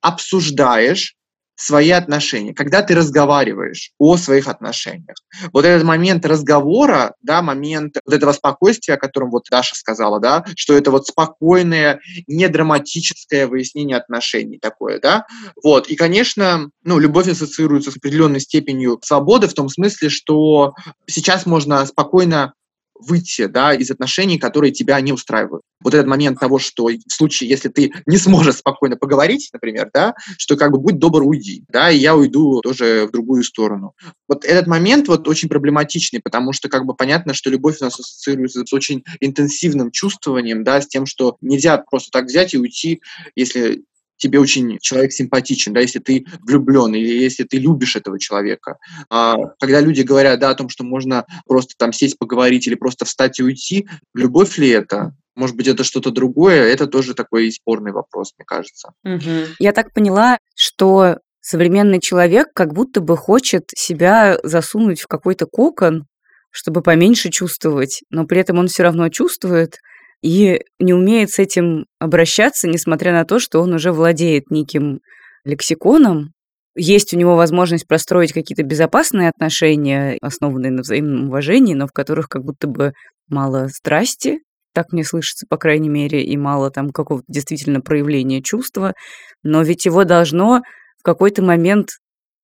обсуждаешь свои отношения, когда ты разговариваешь о своих отношениях. Вот этот момент разговора, да, момент вот этого спокойствия, о котором вот Даша сказала, да, что это вот спокойное, не драматическое выяснение отношений такое, да, вот. И, конечно, ну, любовь ассоциируется с определенной степенью свободы в том смысле, что сейчас можно спокойно выйти да, из отношений, которые тебя не устраивают. Вот этот момент того, что в случае, если ты не сможешь спокойно поговорить, например, да, что как бы будь добр, уйди, да, и я уйду тоже в другую сторону. Вот этот момент вот очень проблематичный, потому что как бы понятно, что любовь у нас ассоциируется с очень интенсивным чувствованием, да, с тем, что нельзя просто так взять и уйти, если тебе очень человек симпатичен, да, если ты влюблен или если ты любишь этого человека. А когда люди говорят, да, о том, что можно просто там сесть, поговорить или просто встать и уйти, любовь ли это? Может быть, это что-то другое? Это тоже такой спорный вопрос, мне кажется. Угу. Я так поняла, что современный человек как будто бы хочет себя засунуть в какой-то кокон, чтобы поменьше чувствовать, но при этом он все равно чувствует, и не умеет с этим обращаться, несмотря на то, что он уже владеет неким лексиконом. Есть у него возможность простроить какие-то безопасные отношения, основанные на взаимном уважении, но в которых как будто бы мало страсти, так мне слышится, по крайней мере, и мало там какого-то действительно проявления чувства, но ведь его должно в какой-то момент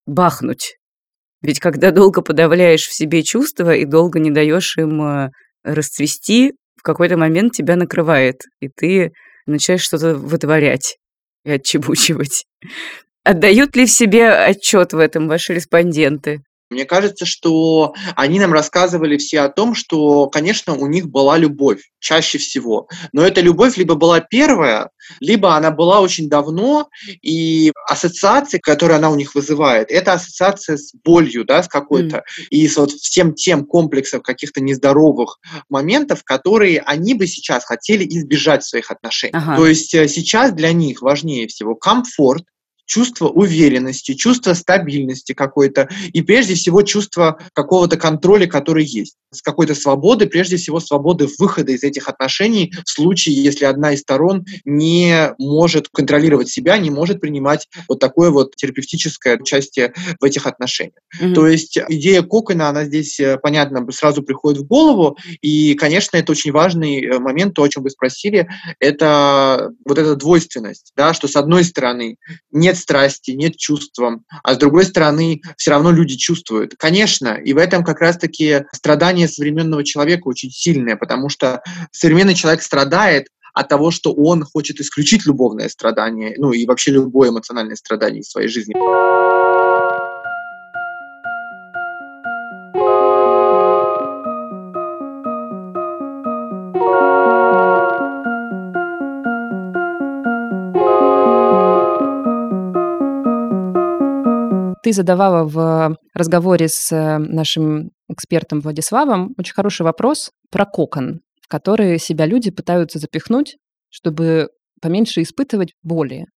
бахнуть. Ведь когда долго подавляешь в себе чувства и долго не даешь им э, расцвести, какой-то момент тебя накрывает, и ты начинаешь что-то вытворять и отчебучивать. Отдают ли в себе отчет в этом ваши респонденты? Мне кажется, что они нам рассказывали все о том, что, конечно, у них была любовь чаще всего. Но эта любовь либо была первая, либо она была очень давно, и ассоциация, которую она у них вызывает, это ассоциация с болью, да, с какой-то, mm. и с вот всем тем комплексом каких-то нездоровых моментов, которые они бы сейчас хотели избежать в своих отношениях. Ага. То есть э, сейчас для них важнее всего комфорт, чувство уверенности, чувство стабильности какой-то и прежде всего чувство какого-то контроля, который есть. С какой-то свободы, прежде всего свободы выхода из этих отношений в случае, если одна из сторон не может контролировать себя, не может принимать вот такое вот терапевтическое участие в этих отношениях. Mm-hmm. То есть идея кокона, она здесь, э, понятно, сразу приходит в голову, и, конечно, это очень важный э, момент, то, о чем вы спросили, это вот эта двойственность, да, что с одной стороны нет нет страсти, нет чувства, а с другой стороны, все равно люди чувствуют. Конечно, и в этом как раз-таки страдание современного человека очень сильное, потому что современный человек страдает от того, что он хочет исключить любовное страдание, ну и вообще любое эмоциональное страдание из своей жизни. Ты задавала в разговоре с э, нашим экспертом Владиславом очень хороший вопрос про кокон, в который себя люди пытаются запихнуть, чтобы поменьше испытывать боли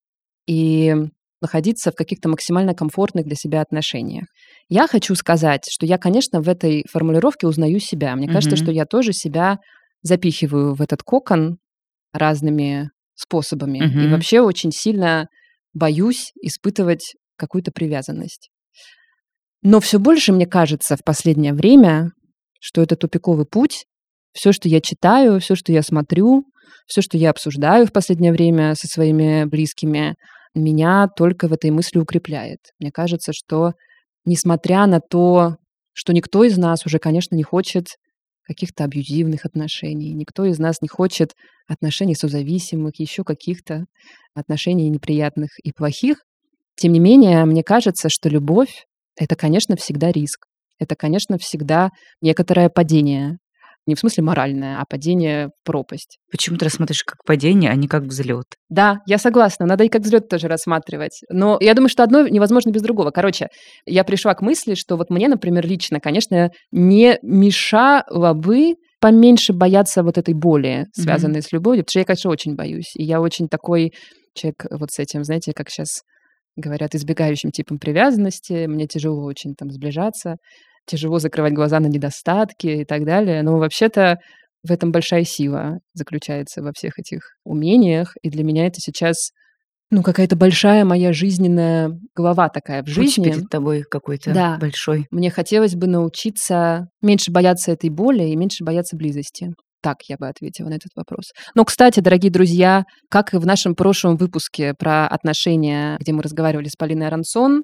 и находиться в каких-то максимально комфортных для себя отношениях. Я хочу сказать, что я, конечно, в этой формулировке узнаю себя. Мне mm-hmm. кажется, что я тоже себя запихиваю в этот кокон разными способами. Mm-hmm. И вообще очень сильно боюсь испытывать какую-то привязанность. Но все больше мне кажется в последнее время, что это тупиковый путь. Все, что я читаю, все, что я смотрю, все, что я обсуждаю в последнее время со своими близкими, меня только в этой мысли укрепляет. Мне кажется, что несмотря на то, что никто из нас уже, конечно, не хочет каких-то абьюзивных отношений, никто из нас не хочет отношений созависимых, еще каких-то отношений неприятных и плохих, тем не менее, мне кажется, что любовь — это, конечно, всегда риск. Это, конечно, всегда некоторое падение. Не в смысле моральное, а падение в пропасть. Почему ты рассматриваешь как падение, а не как взлет? Да, я согласна. Надо и как взлет тоже рассматривать. Но я думаю, что одно невозможно без другого. Короче, я пришла к мысли, что вот мне, например, лично, конечно, не мешало бы поменьше бояться вот этой боли, связанной mm-hmm. с любовью, потому что я, конечно, очень боюсь. И я очень такой человек вот с этим, знаете, как сейчас говорят, избегающим типом привязанности. Мне тяжело очень там сближаться, тяжело закрывать глаза на недостатки и так далее. Но вообще-то в этом большая сила заключается во всех этих умениях. И для меня это сейчас ну, какая-то большая моя жизненная глава такая в жизни. Путь перед тобой какой-то да. большой. Мне хотелось бы научиться меньше бояться этой боли и меньше бояться близости. Так я бы ответила на этот вопрос. Но, кстати, дорогие друзья, как и в нашем прошлом выпуске про отношения, где мы разговаривали с Полиной Арансон,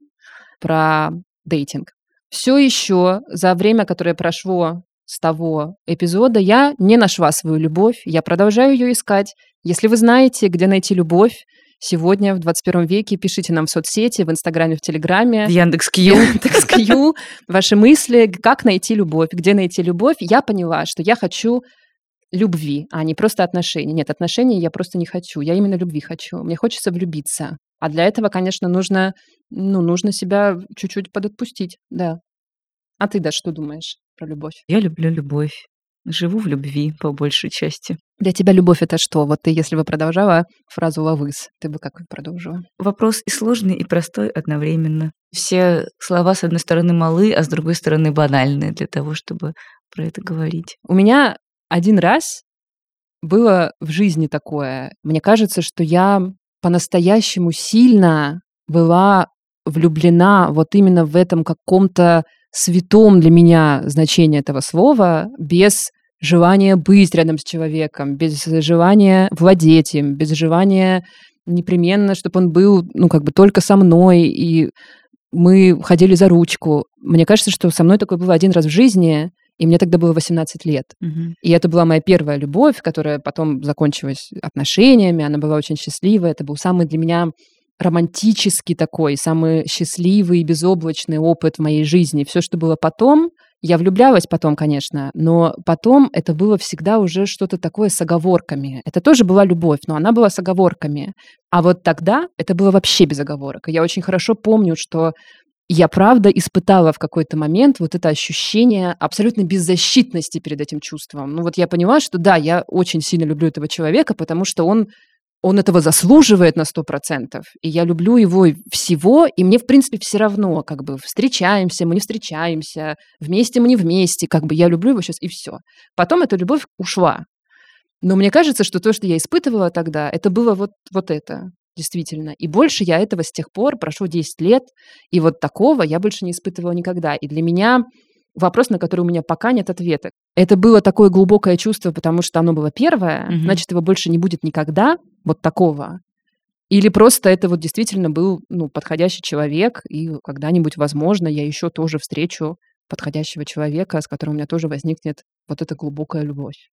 про дейтинг, все еще за время, которое прошло с того эпизода, я не нашла свою любовь, я продолжаю ее искать. Если вы знаете, где найти любовь, сегодня, в 21 веке, пишите нам в соцсети, в Инстаграме, в Телеграме. В Яндекс.Кью. Яндекс.Кью. Ваши мысли, как найти любовь, где найти любовь. Я поняла, что я хочу любви, а не просто отношений. Нет, отношений я просто не хочу. Я именно любви хочу. Мне хочется влюбиться. А для этого, конечно, нужно, ну, нужно себя чуть-чуть подотпустить, да. А ты, да, что думаешь про любовь? Я люблю любовь. Живу в любви по большей части. Для тебя любовь это что? Вот ты, если бы продолжала фразу «лавыс», ты бы как продолжила? Вопрос и сложный, и простой одновременно. Все слова, с одной стороны, малы, а с другой стороны, банальные для того, чтобы про это говорить. У меня один раз было в жизни такое. Мне кажется, что я по-настоящему сильно была влюблена вот именно в этом каком-то святом для меня значении этого слова, без желания быть рядом с человеком, без желания владеть им, без желания непременно, чтобы он был, ну, как бы только со мной, и мы ходили за ручку. Мне кажется, что со мной такое было один раз в жизни, и мне тогда было 18 лет. Угу. И это была моя первая любовь, которая потом закончилась отношениями. Она была очень счастливая. Это был самый для меня романтический такой, самый счастливый и безоблачный опыт в моей жизни. Все, что было потом, я влюблялась потом, конечно, но потом это было всегда уже что-то такое с оговорками. Это тоже была любовь, но она была с оговорками. А вот тогда это было вообще без оговорок. И я очень хорошо помню, что я правда испытала в какой-то момент вот это ощущение абсолютной беззащитности перед этим чувством. Ну вот я поняла, что да, я очень сильно люблю этого человека, потому что он он этого заслуживает на сто процентов, и я люблю его всего, и мне, в принципе, все равно, как бы, встречаемся, мы не встречаемся, вместе мы не вместе, как бы, я люблю его сейчас, и все. Потом эта любовь ушла. Но мне кажется, что то, что я испытывала тогда, это было вот, вот это действительно. И больше я этого с тех пор, прошло 10 лет, и вот такого я больше не испытывала никогда. И для меня вопрос, на который у меня пока нет ответа. Это было такое глубокое чувство, потому что оно было первое, mm-hmm. значит, его больше не будет никогда, вот такого. Или просто это вот действительно был ну, подходящий человек, и когда-нибудь, возможно, я еще тоже встречу подходящего человека, с которым у меня тоже возникнет вот эта глубокая любовь.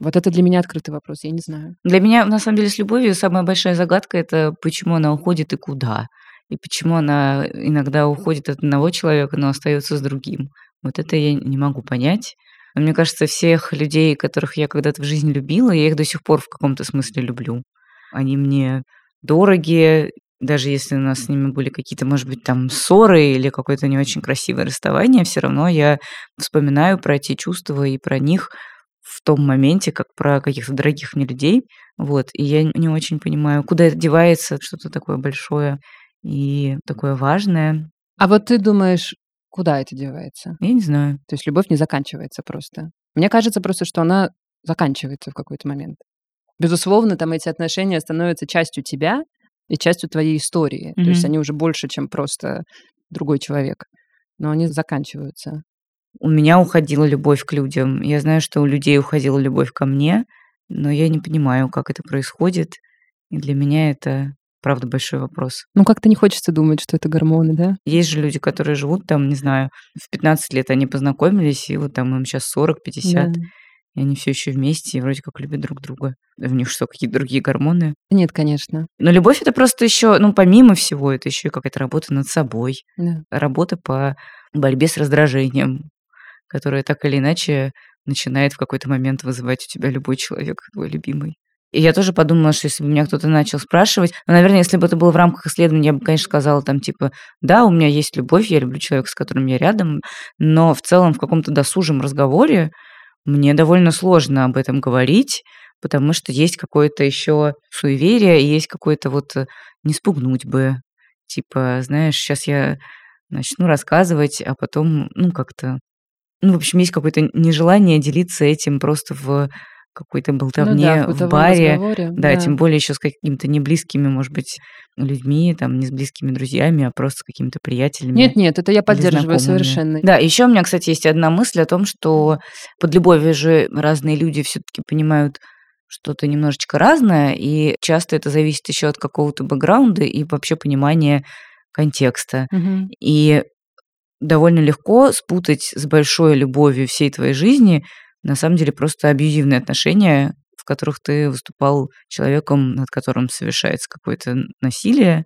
Вот это для меня открытый вопрос, я не знаю. Для меня, на самом деле, с любовью самая большая загадка – это почему она уходит и куда. И почему она иногда уходит от одного человека, но остается с другим. Вот это я не могу понять. Но мне кажется, всех людей, которых я когда-то в жизни любила, я их до сих пор в каком-то смысле люблю. Они мне дороги, даже если у нас с ними были какие-то, может быть, там ссоры или какое-то не очень красивое расставание, все равно я вспоминаю про эти чувства и про них в том моменте, как про каких-то дорогих мне людей. Вот. И я не очень понимаю, куда это девается, что-то такое большое и такое важное. А вот ты думаешь, куда это девается? Я не знаю. То есть любовь не заканчивается просто. Мне кажется просто, что она заканчивается в какой-то момент. Безусловно, там эти отношения становятся частью тебя и частью твоей истории. Mm-hmm. То есть они уже больше, чем просто другой человек. но они заканчиваются. У меня уходила любовь к людям. Я знаю, что у людей уходила любовь ко мне, но я не понимаю, как это происходит. И для меня это, правда, большой вопрос. Ну, как-то не хочется думать, что это гормоны, да? Есть же люди, которые живут там, не знаю, в 15 лет они познакомились, и вот там им сейчас 40-50, Да. и они все еще вместе, и вроде как любят друг друга. У них что, какие-то другие гормоны? Нет, конечно. Но любовь это просто еще, ну, помимо всего, это еще и какая-то работа над собой, Да. работа по борьбе с раздражением, которая так или иначе начинает в какой-то момент вызывать у тебя любой человек, твой любимый. И я тоже подумала, что если бы меня кто-то начал спрашивать, ну, наверное, если бы это было в рамках исследования, я бы, конечно, сказала там, типа, да, у меня есть любовь, я люблю человека, с которым я рядом, но в целом в каком-то досужем разговоре мне довольно сложно об этом говорить, потому что есть какое-то еще суеверие, и есть какое-то вот э, не спугнуть бы. Типа, знаешь, сейчас я начну рассказывать, а потом, ну, как-то... Ну, в общем, есть какое-то нежелание делиться этим просто в какой-то болтовне ну, да, в, баре. разговоре, Да, тем более еще с какими-то неблизкими, может быть, людьми, там, не с близкими друзьями, а просто с какими-то приятелями. Нет, нет, это я поддерживаю совершенно. Да, еще у меня, кстати, есть одна мысль о том, что под любовью же разные люди все-таки понимают что-то немножечко разное, и часто это зависит еще от какого-то бэкграунда и вообще понимания контекста. Мгм. И довольно легко спутать с большой любовью всей твоей жизни на самом деле просто абьюзивные отношения, в которых ты выступал человеком, над которым совершается какое-то насилие,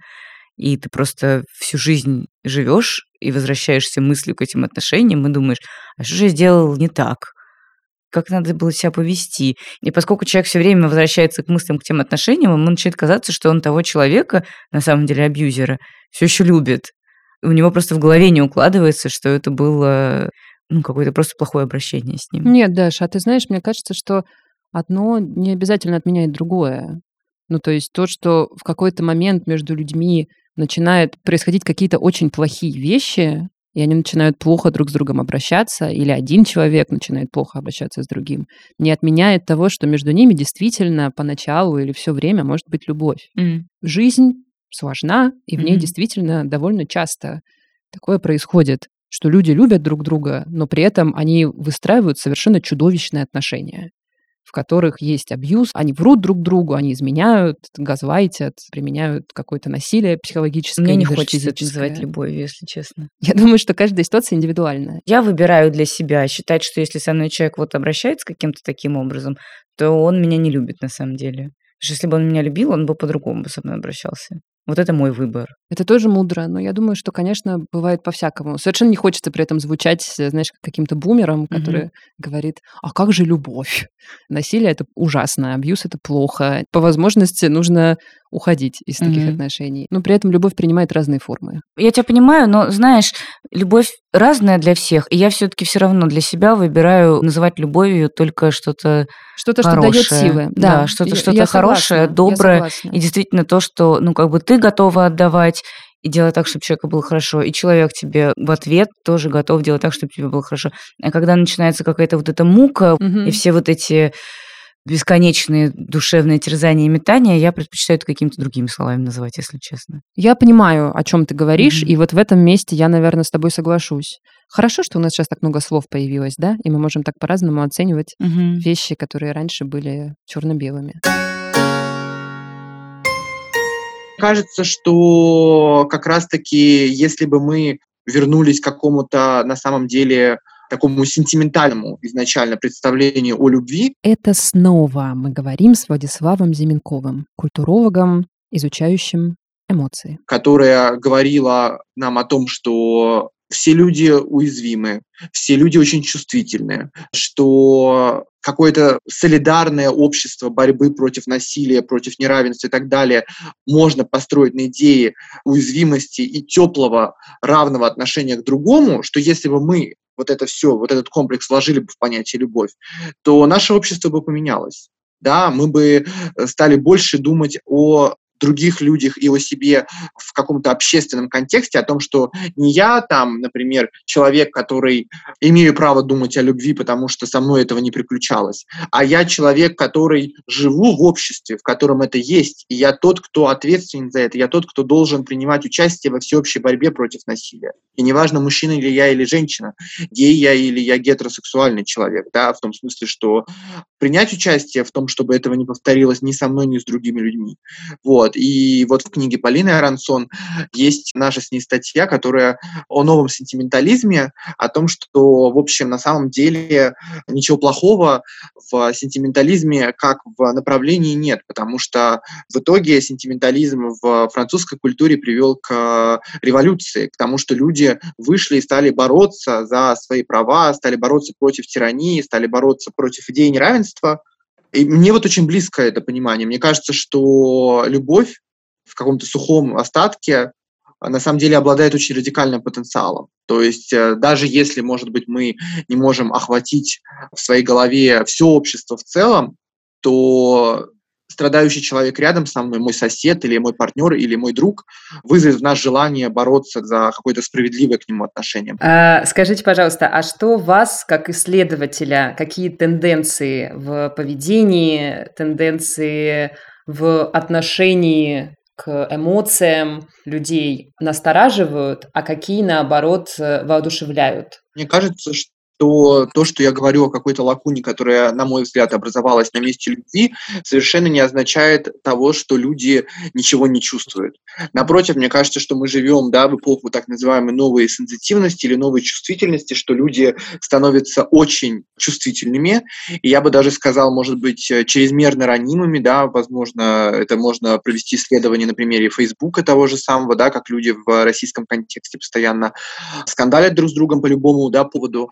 и ты просто всю жизнь живешь и возвращаешься мыслью к этим отношениям и думаешь, а что же я сделал не так? Как надо было себя повести? И поскольку человек все время возвращается к мыслям, к тем отношениям, ему начинает казаться, что он того человека, на самом деле абьюзера, все еще любит. У него просто в голове не укладывается, что это было ну, какое-то просто плохое обращение с ним. Нет, Даша, а ты знаешь, мне кажется, что одно не обязательно отменяет другое. Ну, то есть то, что в какой-то момент между людьми начинают происходить какие-то очень плохие вещи, и они начинают плохо друг с другом обращаться, или один человек начинает плохо обращаться с другим, не отменяет того, что между ними действительно поначалу или все время может быть любовь. М. Жизнь сложна, и в ней действительно довольно часто такое происходит, что люди любят друг друга, но при этом они выстраивают совершенно чудовищные отношения, в которых есть абьюз, они врут друг другу, они изменяют, газлайтят, применяют какое-то насилие психологическое, Мне не хочется это называть любовью, если честно. Я думаю, что каждая ситуация индивидуальная. Я выбираю для себя считать, что если со мной человек вот обращается каким-то таким образом, то он меня не любит на самом деле. Потому что если бы он меня любил, он бы по-другому бы со мной обращался. Вот это мой выбор. Это тоже мудро, но я думаю, что, конечно, бывает по-всякому. Совершенно не хочется при этом звучать, э, знаешь, как каким-то бумером, который говорит, а как же любовь? Насилие — это ужасно, абьюз — это плохо. По возможности нужно уходить из таких Мгм. отношений. Но при этом любовь принимает разные формы. Я тебя понимаю, но знаешь, любовь разная для всех, и я все-таки все равно для себя выбираю называть любовью только что-то Что-то, что дает Хорошее. силы. Да, что-то- я- что-то я хорошее, согласна, доброе. И действительно то, что, ну, как бы ты готова отдавать и делать так, чтобы человеку было хорошо, и человек тебе в ответ тоже готов делать так, чтобы тебе было хорошо. А когда начинается какая-то вот эта мука Мгм. и все вот эти бесконечные душевные терзания и метания, я предпочитаю это какими-то другими словами называть, если честно. Я понимаю, о чем ты говоришь, Мгм. и вот в этом месте я, наверное, с тобой соглашусь. Хорошо, что у нас сейчас так много слов появилось, да, и мы можем так по-разному оценивать вещи, которые раньше были черно-белыми. Кажется, что как раз-таки, если бы мы вернулись к какому-то на самом деле такому сентиментальному изначально представлению о любви, Это снова мы говорим с Владиславом Зименковым, культурологом, изучающим эмоции. которая говорила нам о том, что все люди уязвимы, все люди очень чувствительны, что какое-то солидарное общество борьбы против насилия, против неравенства и так далее можно построить на идее уязвимости и теплого равного отношения к другому, что если бы мы вот это все, вот этот комплекс вложили бы в понятие любовь, то наше общество бы поменялось. Да, мы бы э, стали больше думать о других людях и о себе в каком-то общественном контексте, о том, что не я там, например, человек, который имею право думать о любви, потому что со мной этого не приключалось, а я человек, который живу в обществе, в котором это есть, и я тот, кто ответственен за это, я тот, кто должен принимать участие во всеобщей борьбе против насилия. И неважно, мужчина ли я или женщина, гей я или я гетеросексуальный человек, да, в том смысле, что принять участие в том, чтобы этого не повторилось ни со мной, ни с другими людьми. Вот. И вот в книге Полины Арансон есть наша с ней статья, которая о новом сентиментализме, о том, что, в общем, на самом деле ничего плохого в сентиментализме как в направлении нет, потому что в итоге сентиментализм в французской культуре привел к революции, к тому, что люди вышли и стали бороться за свои права, стали бороться против тирании, стали бороться против идеи неравенства, и мне вот очень близко это понимание. Мне кажется, что любовь в каком-то сухом остатке а, на самом деле обладает очень радикальным потенциалом. То есть э, даже если, может быть, мы не можем охватить в своей голове все общество в целом, то страдающий человек рядом со мной, мой сосед или мой партнер или мой друг, вызовет в нас желание бороться за какое-то справедливое к нему отношение. А, скажите, пожалуйста, а что вас, как исследователя, какие тенденции в поведении, тенденции в отношении к эмоциям людей настораживают, а какие, наоборот, воодушевляют? Мне кажется, что то то, что я говорю о какой-то лакуне, которая, на мой взгляд, образовалась на месте любви, совершенно не означает того, что люди ничего не чувствуют. Напротив, мне кажется, что мы живем да, в эпоху так называемой новой сенситивности или новой чувствительности, что люди становятся очень чувствительными, и я бы даже сказал, может быть, чрезмерно ранимыми, да, возможно, это можно провести исследование на примере Фейсбука того же самого, да, как люди в российском контексте постоянно скандалят друг с другом по любому да, поводу.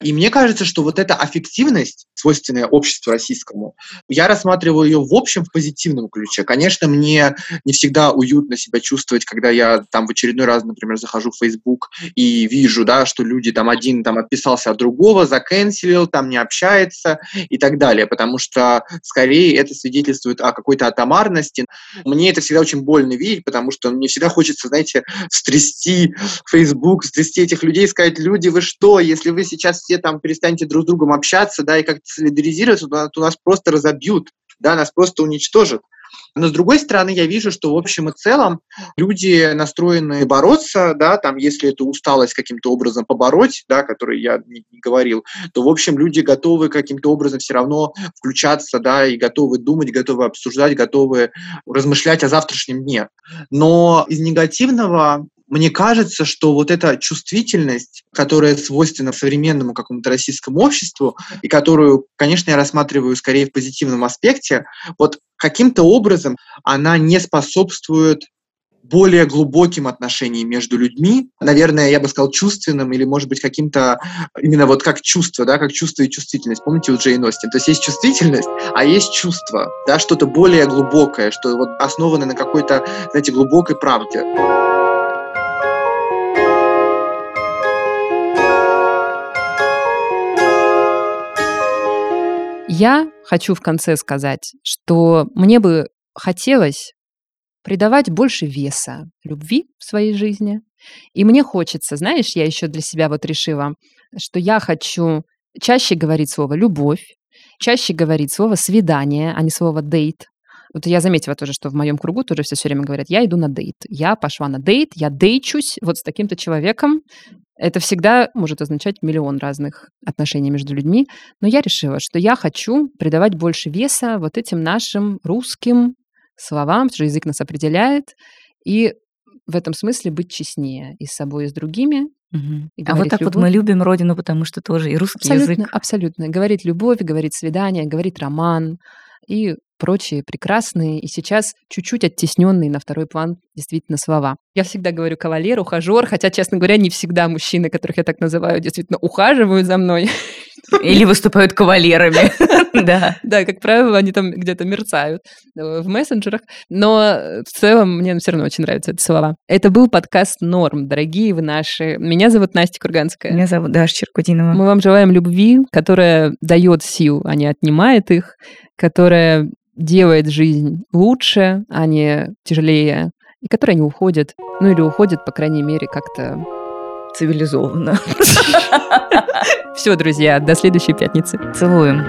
И мне кажется, что вот эта аффективность, свойственная обществу российскому, я рассматриваю ее в общем в позитивном ключе. Конечно, мне не всегда уютно себя чувствовать, когда я там в очередной раз, например, захожу в Facebook и вижу, да, что люди там один там отписался от другого, заканцелил, там не общается и так далее, потому что скорее это свидетельствует о какой-то атомарности. Мне это всегда очень больно видеть, потому что мне всегда хочется, знаете, встрясти Facebook, встрясти этих людей, сказать, люди, вы что, если вы сейчас сейчас все там перестанете друг с другом общаться, да, и как-то солидаризироваться, то, то нас просто разобьют, да, нас просто уничтожат. Но с другой стороны, я вижу, что в общем и целом люди настроены бороться, да, там, если эту усталость каким-то образом побороть, да, который я не, не говорил, то, в общем, люди готовы каким-то образом все равно включаться, да, и готовы думать, готовы обсуждать, готовы размышлять о завтрашнем дне. Но из негативного мне кажется, что вот эта чувствительность, которая свойственна современному какому-то российскому обществу, и которую, конечно, я рассматриваю скорее в позитивном аспекте, вот каким-то образом она не способствует более глубоким отношениям между людьми, наверное, я бы сказал, чувственным или, может быть, каким-то именно вот как чувство, да, как чувство и чувствительность. Помните у Джейн Остин? То есть есть чувствительность, а есть чувство, да, что-то более глубокое, что вот основано на какой-то, знаете, глубокой правде. Я хочу в конце сказать, что мне бы хотелось придавать больше веса любви в своей жизни. И мне хочется, знаешь, я еще для себя вот решила, что я хочу чаще говорить слово «любовь», чаще говорить слово «свидание», а не слово «дейт». Вот я заметила тоже, что в моем кругу тоже все все время говорят, я иду на дейт. Я пошла на дейт, я дейчусь вот с таким-то человеком, это всегда может означать миллион разных отношений между людьми, но я решила, что я хочу придавать больше веса вот этим нашим русским словам, потому что язык нас определяет, и в этом смысле быть честнее и с собой, и с другими. Угу. И а вот так любовь. вот мы любим Родину, потому что тоже и русский абсолютно, язык. Абсолютно. Говорит любовь, говорит свидание, говорит роман. И прочие прекрасные и сейчас чуть-чуть оттесненные на второй план действительно слова. Я всегда говорю кавалер, ухажер, хотя, честно говоря, не всегда мужчины, которых я так называю, действительно ухаживают за мной. Или выступают кавалерами. Да. Да, как правило, они там где-то мерцают э, в мессенджерах. Но в целом мне все равно очень нравятся эти слова. Это был подкаст «Норм», дорогие вы наши. Меня зовут Настя Курганская. Меня зовут Даша Черкудинова. Мы вам желаем любви, которая дает сил, а не отнимает их, которая делает жизнь лучше, а не тяжелее, и которая не уходит. Ну или уходит, по крайней мере, как-то Цивилизованно. Все, друзья, до следующей пятницы. Целуем.